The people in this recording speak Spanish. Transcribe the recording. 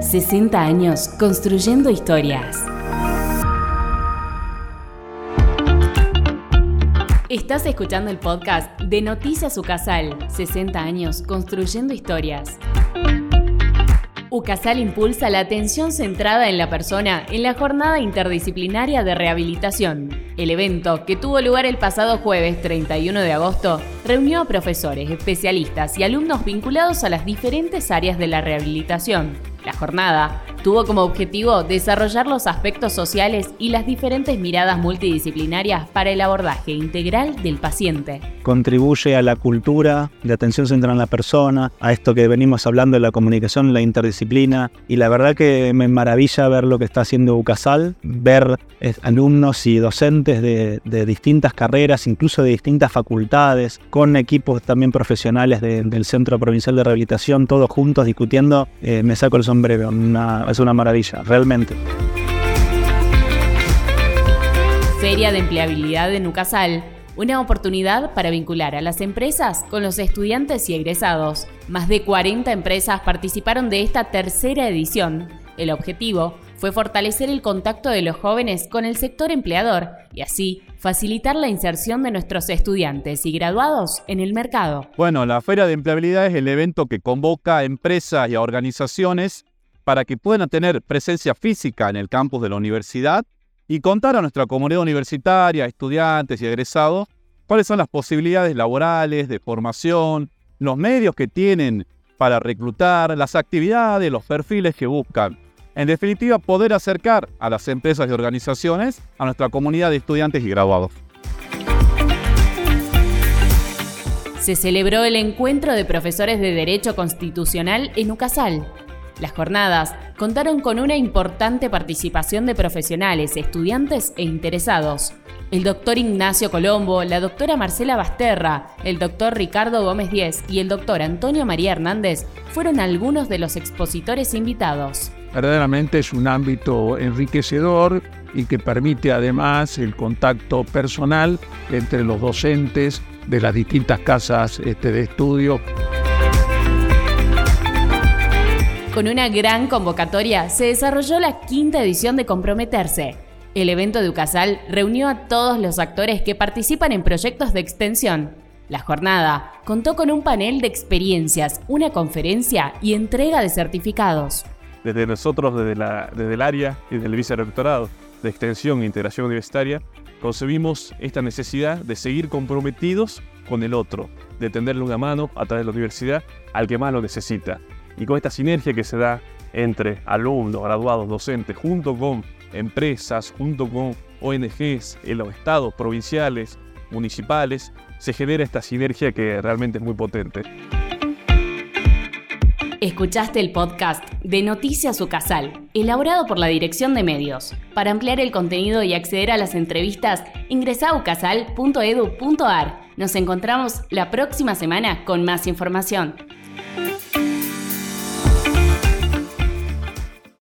60 años construyendo historias. Estás escuchando el podcast de Noticias Ucasal, 60 años construyendo historias. UCASAL impulsa la atención centrada en la persona en la jornada interdisciplinaria de rehabilitación. El evento, que tuvo lugar el pasado jueves 31 de agosto, reunió a profesores, especialistas y alumnos vinculados a las diferentes áreas de la rehabilitación. La jornada tuvo como objetivo desarrollar los aspectos sociales y las diferentes miradas multidisciplinarias para el abordaje integral del paciente. Contribuye a la cultura de atención central en la persona, a esto que venimos hablando de la comunicación, la interdisciplina, y la verdad que me maravilla ver lo que está haciendo UCASAL, ver eh, alumnos y docentes de, distintas carreras, incluso de distintas facultades, con equipos también profesionales del Centro Provincial de Rehabilitación, todos juntos discutiendo, eh, me saco el sombrero, es una maravilla, realmente. Feria de Empleabilidad de Nucasal, una oportunidad para vincular a las empresas con los estudiantes y egresados. Más de 40 empresas participaron de esta tercera edición. El objetivo fue fortalecer el contacto de los jóvenes con el sector empleador y así facilitar la inserción de nuestros estudiantes y graduados en el mercado. Bueno, la Feria de Empleabilidad es el evento que convoca a empresas y a organizaciones para que puedan tener presencia física en el campus de la universidad y contar a nuestra comunidad universitaria, estudiantes y egresados, cuáles son las posibilidades laborales, de formación, los medios que tienen para reclutar, las actividades, los perfiles que buscan. En definitiva, poder acercar a las empresas y organizaciones a nuestra comunidad de estudiantes y graduados. Se celebró el encuentro de profesores de Derecho Constitucional en Ucasal. Las jornadas contaron con una importante participación de profesionales, estudiantes e interesados. El doctor Ignacio Colombo, la doctora Marcela Basterra, el doctor Ricardo Gómez Díez y el doctor Antonio María Hernández fueron algunos de los expositores invitados. Verdaderamente es un ámbito enriquecedor y que permite además el contacto personal entre los docentes de las distintas casas este, de estudio. Con una gran convocatoria se desarrolló la quinta edición de Comprometerse. El evento de Ucasal reunió a todos los actores que participan en proyectos de extensión. La jornada contó con un panel de experiencias, una conferencia y entrega de certificados. Desde nosotros, desde, el área y desde el vicerrectorado de Extensión e Integración Universitaria, concebimos esta necesidad de seguir comprometidos con el otro, de tenderle una mano a través de la universidad al que más lo necesita, y con esta sinergia que se da entre alumnos, graduados, docentes, junto con empresas, junto con ONGs, los estados provinciales, municipales, se genera esta sinergia que realmente es muy potente. Escuchaste el podcast de Noticias Ucasal, elaborado por la Dirección de Medios. Para ampliar el contenido y acceder a las entrevistas, ingresa a ucasal.edu.ar. Nos encontramos la próxima semana con más información.